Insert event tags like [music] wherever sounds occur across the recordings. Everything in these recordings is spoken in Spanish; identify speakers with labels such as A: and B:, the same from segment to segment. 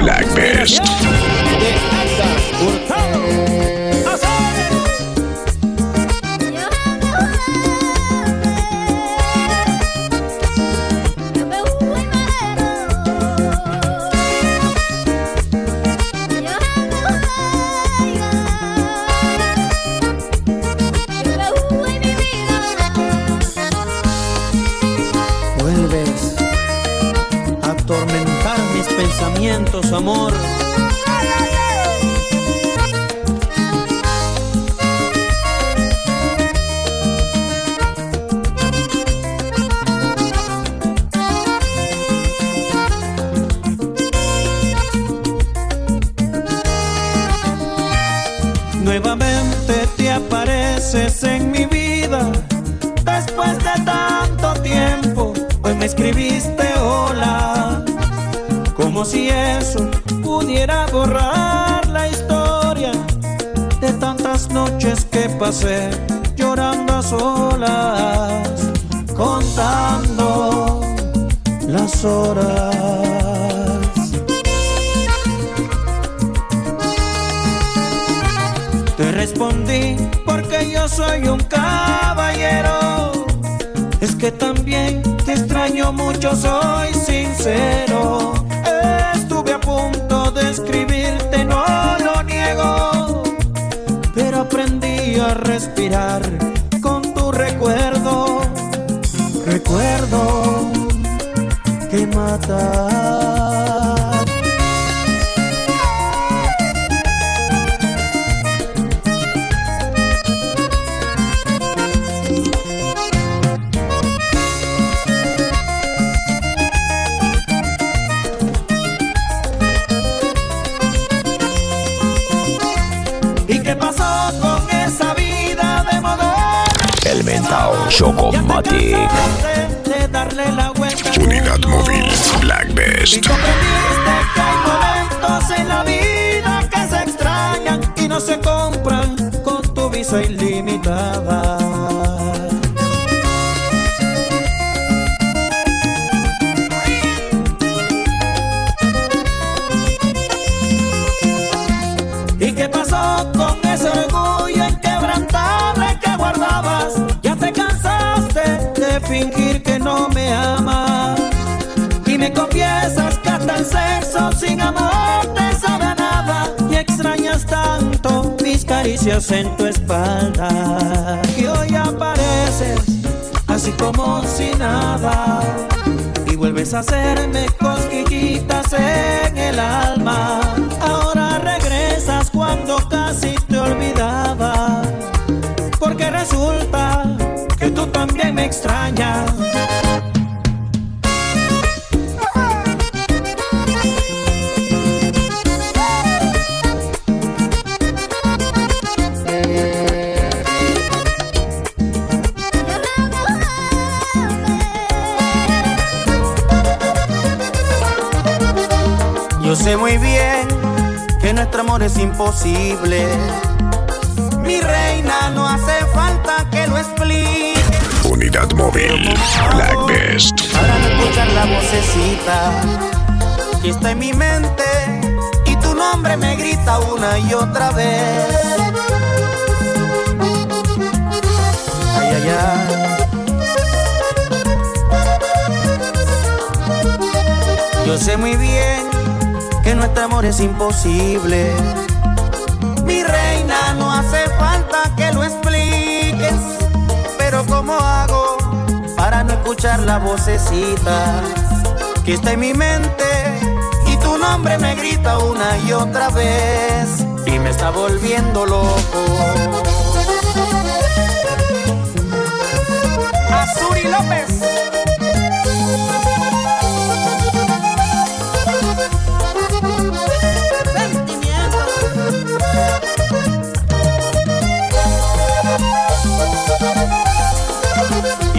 A: Black Best.
B: Nuevamente te apareces en mi vida. Después de tanto tiempo Hoy me escribiste hola. Como si eso pudiera borrar la historia De tantas noches que pasé Llorando a solas Contando las horas respondí porque yo soy un caballero. Es que también te extraño mucho, soy sincero. Estuve a punto de escribirte, no lo niego. Pero aprendí a respirar con tu recuerdo. Recuerdo que mata.
A: Chocomatic. Unidad móvil Black
B: Y
A: Best.
B: comprendiste que hay momentos en la vida que se extrañan y no se compran con tu visa ilimitada. Me confiesas que hasta el sexo sin amor te sabe a nada. Y extrañas tanto mis caricias en tu espalda. Y hoy apareces así como si nada. Y vuelves a hacerme cosquillitas en el alma. Ahora regresas cuando casi te olvidaba. Porque resulta que tú también me extrañas. Sé muy bien que nuestro amor es imposible. Mi reina, no hace falta que lo explique.
A: Unidad móvil Black Best.
B: Para no escuchar la vocecita que está en mi mente y tu nombre me grita una y otra vez. Ay, ay, ay. Yo sé muy bien nuestro amor es imposible. Mi reina, no hace falta que lo expliques. Pero ¿cómo hago para no escuchar la vocecita que está en mi mente? Y tu nombre me grita una y otra vez y me está volviendo loco. Azuri López.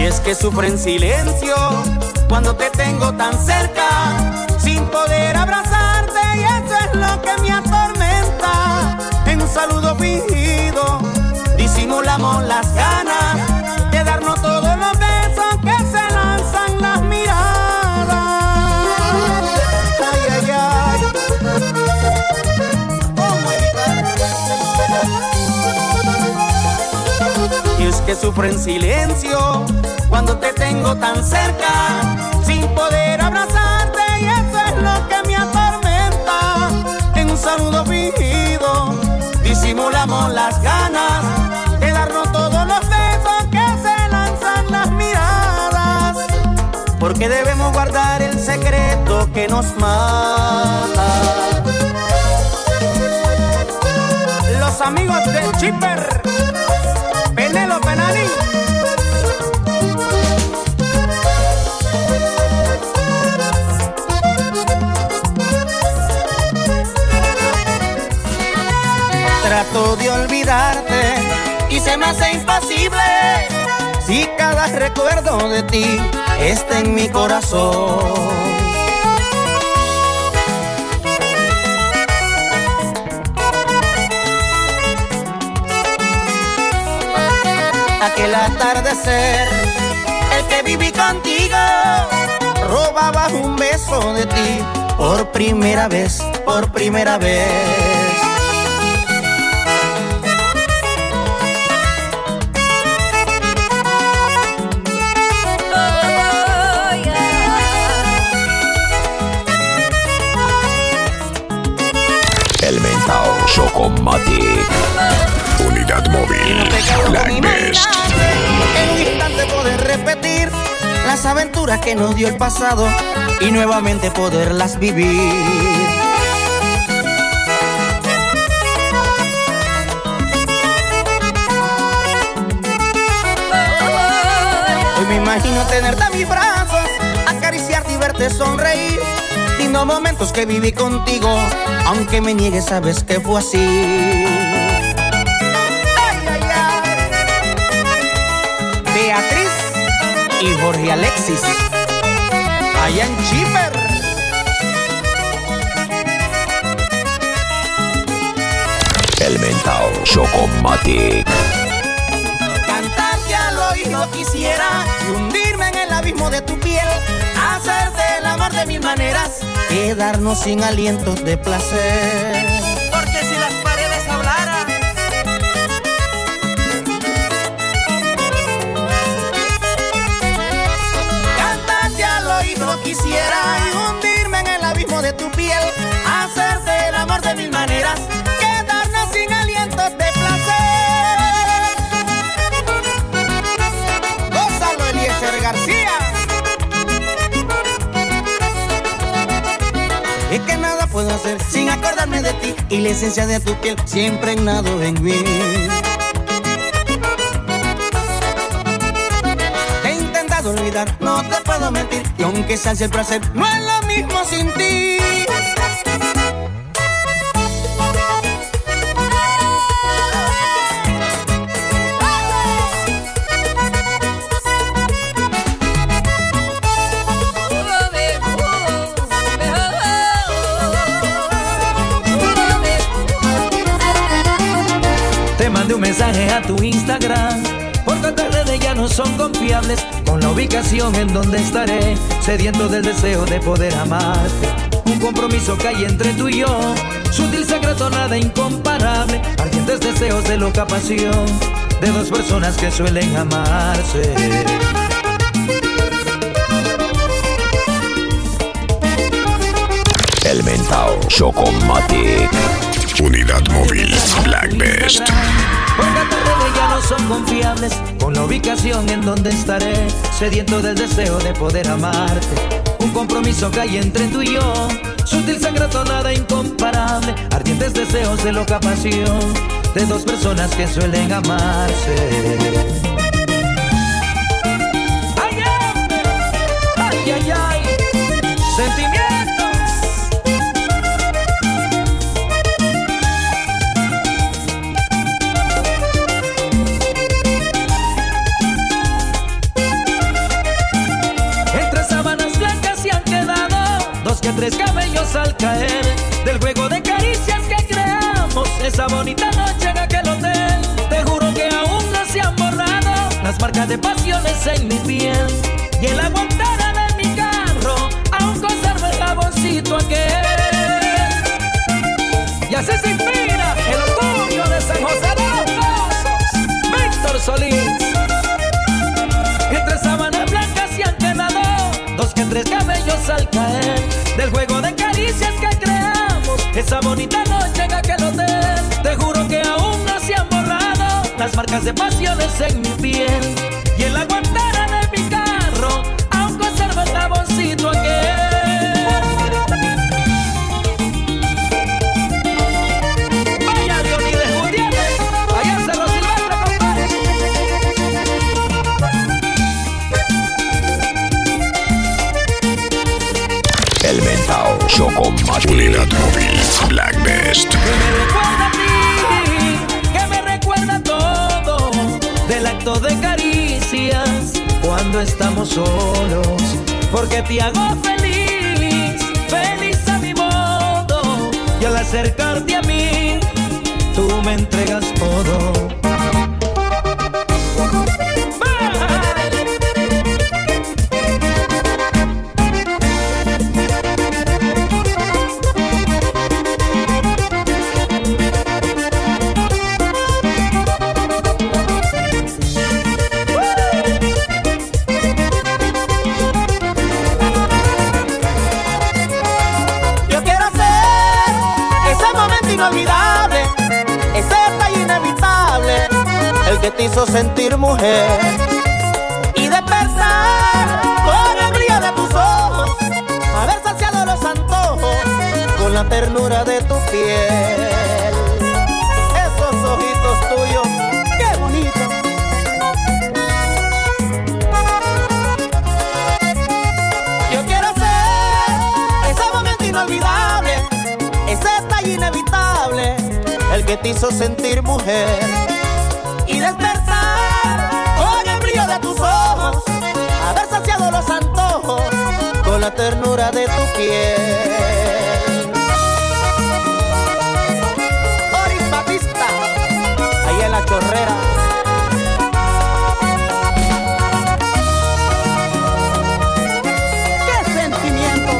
B: Y es que sufro en silencio cuando te tengo tan cerca, sin poder abrazarte y eso es lo que me atormenta. En un saludo fingido disimulamos las ganas de darnos todos los besos que se lanzan las miradas. Ay, ay, ay.
C: Y es que sufro en silencio cuando te tengo tan cerca, sin poder abrazarte y eso es lo que me atormenta. En un saludo fingido, disimulamos las ganas de darnos todos los besos que se lanzan las miradas, porque debemos guardar el secreto que nos mata. Los amigos de Chipper. Se me hace imposible si cada recuerdo de ti está en mi corazón. Aquel atardecer, el que viví contigo, robaba un beso de ti por primera vez, por primera vez.
D: Chocomatic. Unidad móvil. Black Best.
C: En un instante poder repetir las aventuras que nos dio el pasado y nuevamente poderlas vivir. Hoy me imagino tenerte a mis brazos, acariciarte y verte sonreír momentos que viví contigo, aunque me niegues, sabes que fue así. Beatriz y Jorge Alexis, allá en Chipper.
D: El mentao Chocomatic.
C: Cantarte al oído quisiera y hundirme en el abismo de tu piel, hacerte de mil maneras. Quedarnos sin alientos de placer. Porque si las paredes hablaran, cantarte al oído quisiera y hundirme en el abismo de tu piel, hacerte el amor de mil maneras, sin acordarme de ti y la esencia de tu piel siempre nado en mí. He intentado olvidar, no te puedo mentir, y aunque sea el placer, no es lo mismo sin ti. Con la ubicación en donde estaré, sediento del deseo de poder amarte. Un compromiso que hay entre tú y yo. Sutil secreto, nada incomparable. Ardientes deseos de loca pasión. De dos personas que suelen amarse.
D: El mentao Chocomatic. Unidad móvil Black Best.
C: Redes ya no son confiables. Con la ubicación en donde estaré, sediento del deseo de poder amarte. Un compromiso que hay entre tú y yo. Sutil secreto, nada incomparable. Ardientes deseos de loca pasión. De dos personas que suelen amarse. Ay, ay, ay, ay. que tres cabellos al caer del juego de caricias que creamos esa bonita noche en aquel hotel. Te juro que aún no se han borrado las marcas de pasiones en mi piel y el aguantar de mi carro aún conserva el jaboncito aquel. Y así se inspira el orgullo de San José de los Víctor Solís.
E: Entre sábanas blancas se han quedado dos que tres cabellos al caer del juego de caricias que creamos, esa bonita noche en aquel hotel. Te juro que aún no se han borrado las marcas de pasiones en mi piel y en la guantera de mi carro aún conservo el taboncito aquel.
A: Unidad móvil Black Best.
E: que me recuerda a ti, que me recuerda todo del acto de caricias cuando estamos solos, porque te hago feliz, feliz a mi modo, y al acercarte a mí, tú me entregas todo.
C: Y despertar con el brillo de tus ojos, haber saciado los antojos con la ternura de tu piel. Esos ojitos tuyos, qué bonito. Yo quiero ser ese momento inolvidable, ese detalle inevitable, el que te hizo sentir mujer ternura de tu piel. Boris Batista, ahí en la chorrera. ¡Qué sentimientos!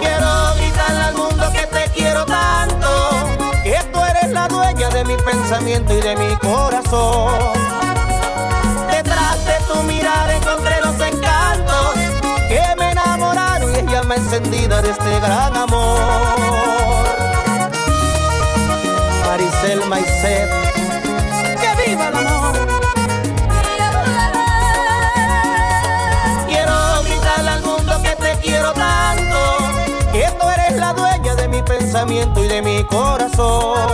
C: Quiero gritarle al mundo que te quiero tanto, que tú eres la dueña de mi pensamiento y de mi corazón. De este gran amor. Maricel Maicet, que viva el amor. Quiero gritarle al mundo que te quiero tanto, que tú eres la dueña de mi pensamiento y de mi corazón.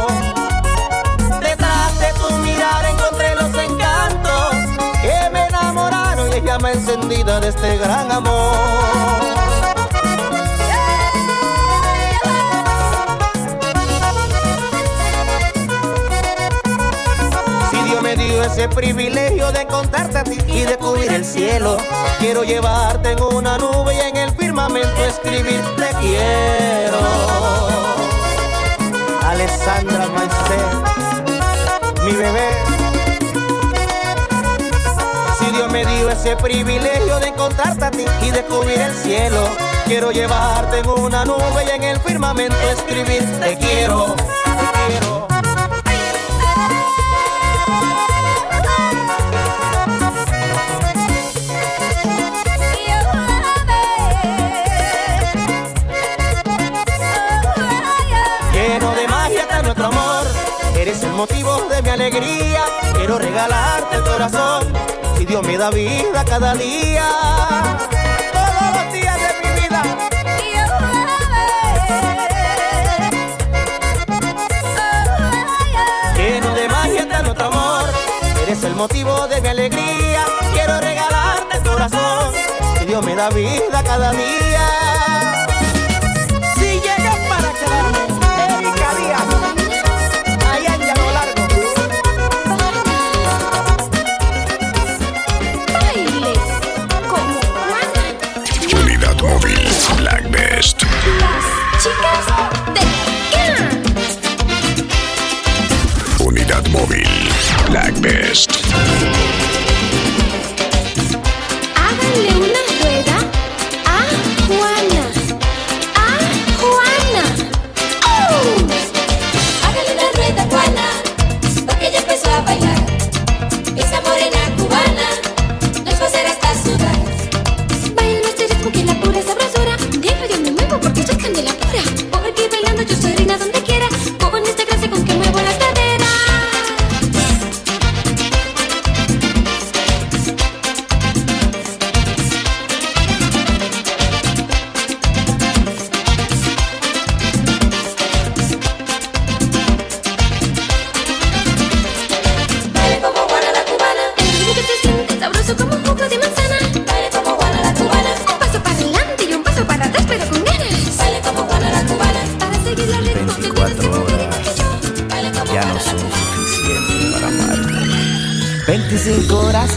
C: Detrás de tu mirar encontré los encantos que me enamoraron y llama encendida de este gran amor. Ese privilegio de contarte a ti y de cubrir el cielo, quiero llevarte en una nube y en el firmamento escribir te quiero. Alessandra Maicet, mi bebé. Si Dios me dio ese privilegio de encontrarte a ti y de cubrir el cielo, quiero llevarte en una nube y en el firmamento escribir te quiero, te quiero. Eres el motivo de mi alegría. Quiero regalarte el corazón. Si Dios me da vida cada día, todos los días de mi vida. Lleno de magia está nuestro amor. Eres el motivo de mi alegría. Quiero regalarte el corazón. Si Dios me da vida cada día. Si llegas para quedarme,
D: las chicas de.
A: Unidad móvil Black Best.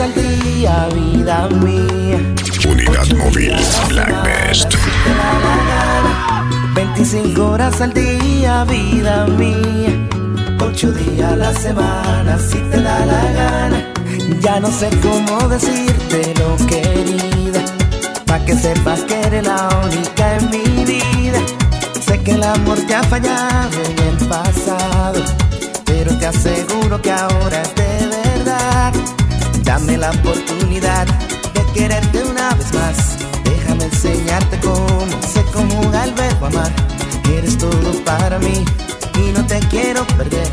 F: Al día, vida mía.
D: Unidad móvil Black Best.
F: 25 horas al día, vida mía. 8 días a la semana, si te da la gana. Ya no sé cómo decirte lo querida. Pa' que sepas que eres la única en mi vida. Sé que el amor te ha fallado en el pasado. Pero te aseguro que ahora es de verdad. Dame la oportunidad de quererte una vez más. Déjame enseñarte cómo se conjuga el verbo amar. Eres todo para mí y no te quiero perder.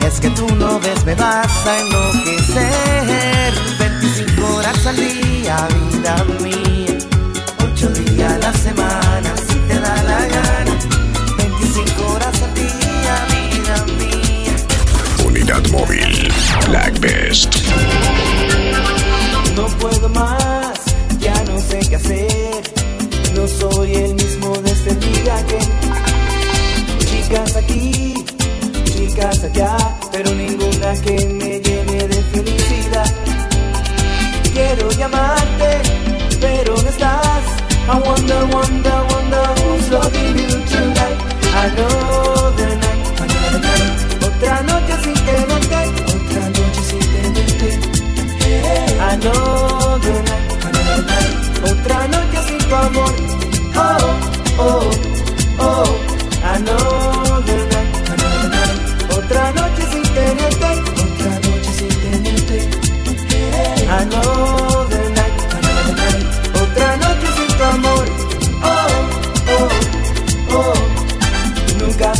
F: Es que tú no ves, me vas a enloquecer. 25 horas al día, vida mía. 8 días a la semana, si te da la gana. 25 horas al día, vida mía.
D: Unidad móvil Black Best.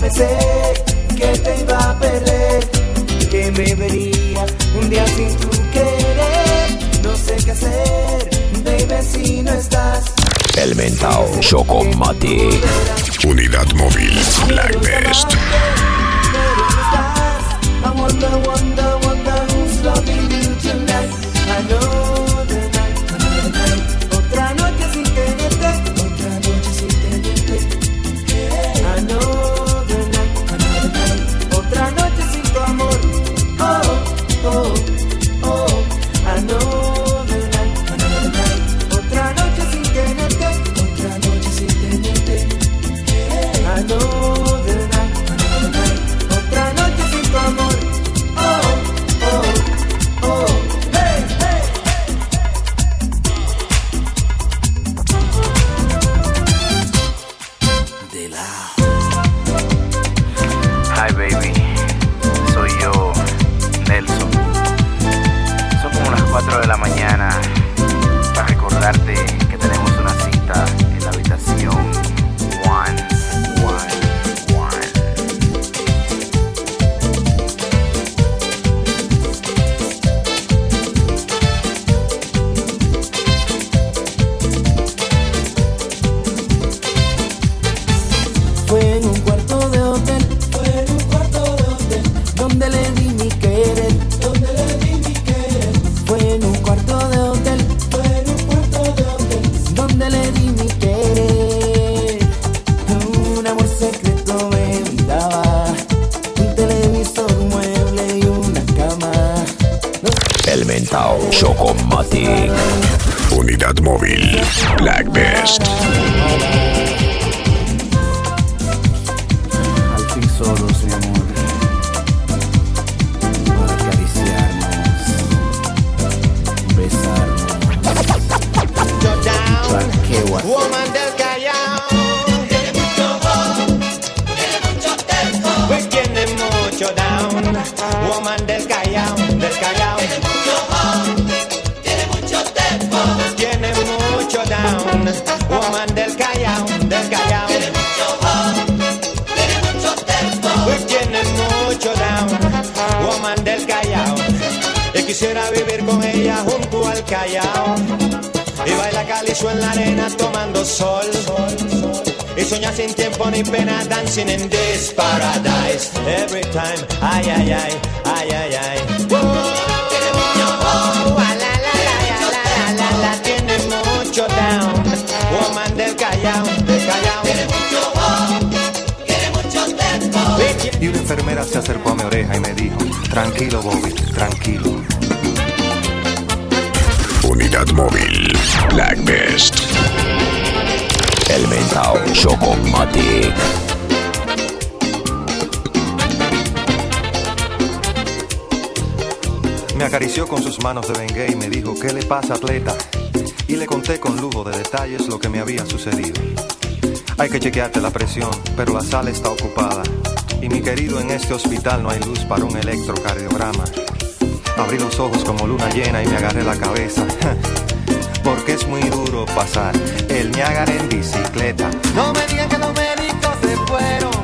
F: Pensé que te iba a perder, que me vería un día sin tu querer. No sé qué hacer, baby, si no estás.
D: El mentao Chocomatic. Unidad móvil Black Best.
F: Pero no estás. I wonder,
D: Unidad móvil. Black
G: Y baila calizo en la arena tomando sol. Y sueña sin tiempo ni pena dancing in this paradise. Every time, ay, ay, ay, ay, ay, ay. Tiene mucho down. Woman del Callao, mucho.
H: Y una enfermera se acercó a mi oreja y me dijo, tranquilo Bobby, tranquilo.
C: Unidad móvil. Black Best. El mentao Chocomatic.
H: Me acarició con sus manos de bengue y me dijo, ¿qué le pasa, atleta? Y le conté con lujo de detalles lo que me había sucedido. Hay que chequearte la presión, pero la sala está ocupada. Y mi querido, en este hospital no hay luz para un electrocardiograma. Abrí los ojos como luna llena y me agarré la cabeza. [laughs] Porque es muy duro pasar el Niágara en bicicleta. No me digan que los médicos se fueron.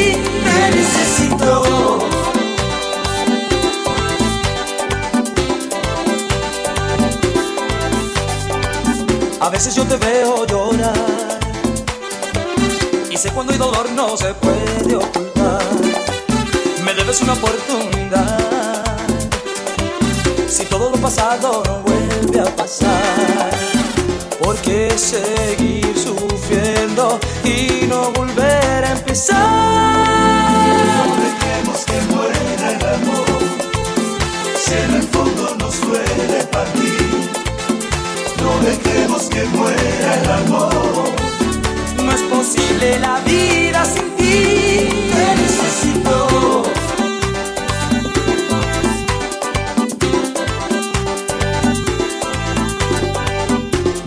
I: veces yo te veo llorar y sé cuando hay dolor no se puede ocultar. Me debes una oportunidad. Si todo lo pasado no vuelve a pasar, ¿por qué seguir sufriendo y no volver a empezar? No dejemos que muera el amor, si en el fondo nos duele que muera el amor. No es posible la vida sin ti. Te necesito.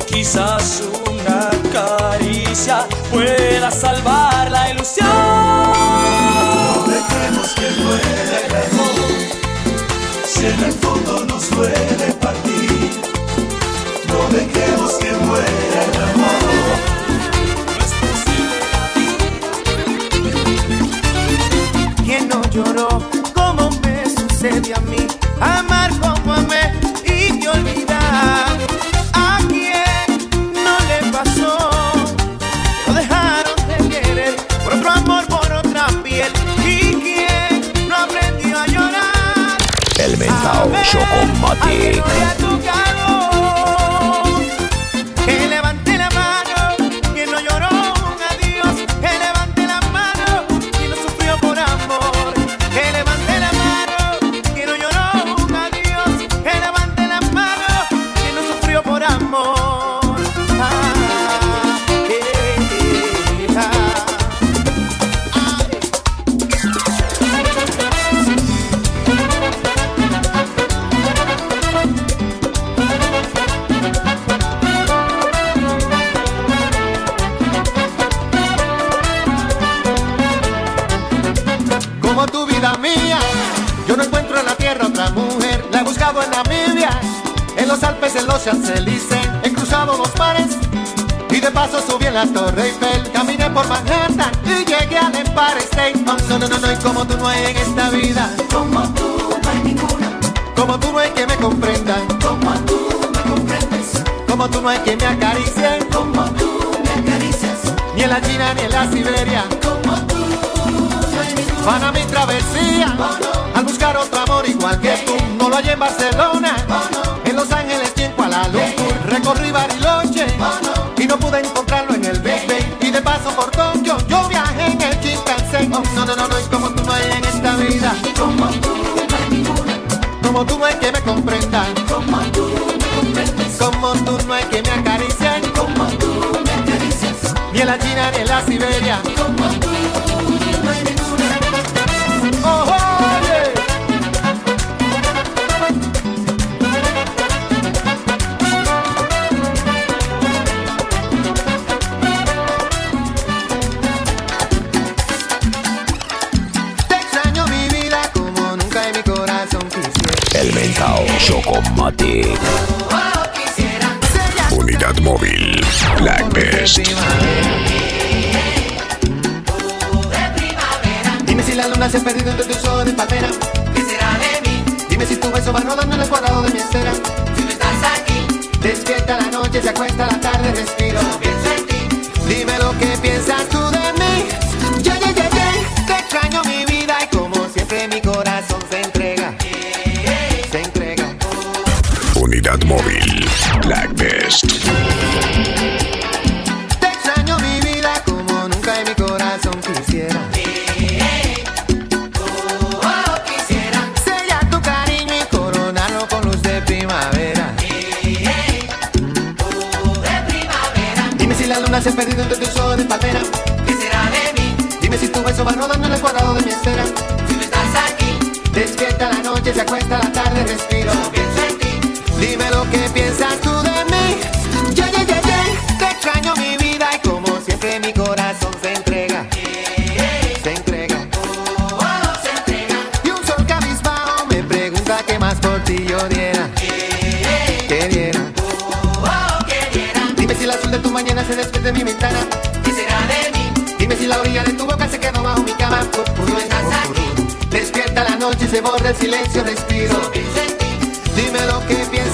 I: Quizás una caricia pueda salvar
C: Chocomatic.
J: La Torre Eiffel. Caminé por Manhattan y llegué al Empire State. Oh, no, no, no, no, y como tú no hay en esta vida. Como tú no hay ninguna. Como tú no hay que me comprenda. Como tú me comprendes. Como tú no hay que me acaricie. Como tú me acaricias. Ni en la China ni en la Siberia. Como tú Para mi travesía, al buscar otro amor igual que tú, no lo hallé en Barcelona, en Los Ángeles y en Kuala Lumpur, recorrí Bariloche y no pude encontrarlo Como tú no hay
G: que me comprendan. Como tú me comprendes. Como tú no hay que me acarician. Como tú me acaricias. Ni a
J: la china ni Chocomatic. Unidad móvil. Blackbest.
G: Dime si la luna se ha perdido entre tus ojos de palmera. ¿Qué será de mí? Dime si tu beso va rodando en el cuadrado de mi estera. Si no estás aquí, despierta la noche, se acuesta la tarde, respiro. se perdido entre tus ojos de patera. ¿Qué será de mí? Dime si tu beso va rodando en el cuadrado de mi estera. Si no estás aquí, despierta la noche, se acuesta la tarde, respiro. Pienso en ti. Dime lo que piensas tú de mi cama, pues no estás aquí. Despierta la noche y se borra el silencio, respiro. Dime lo que piensas.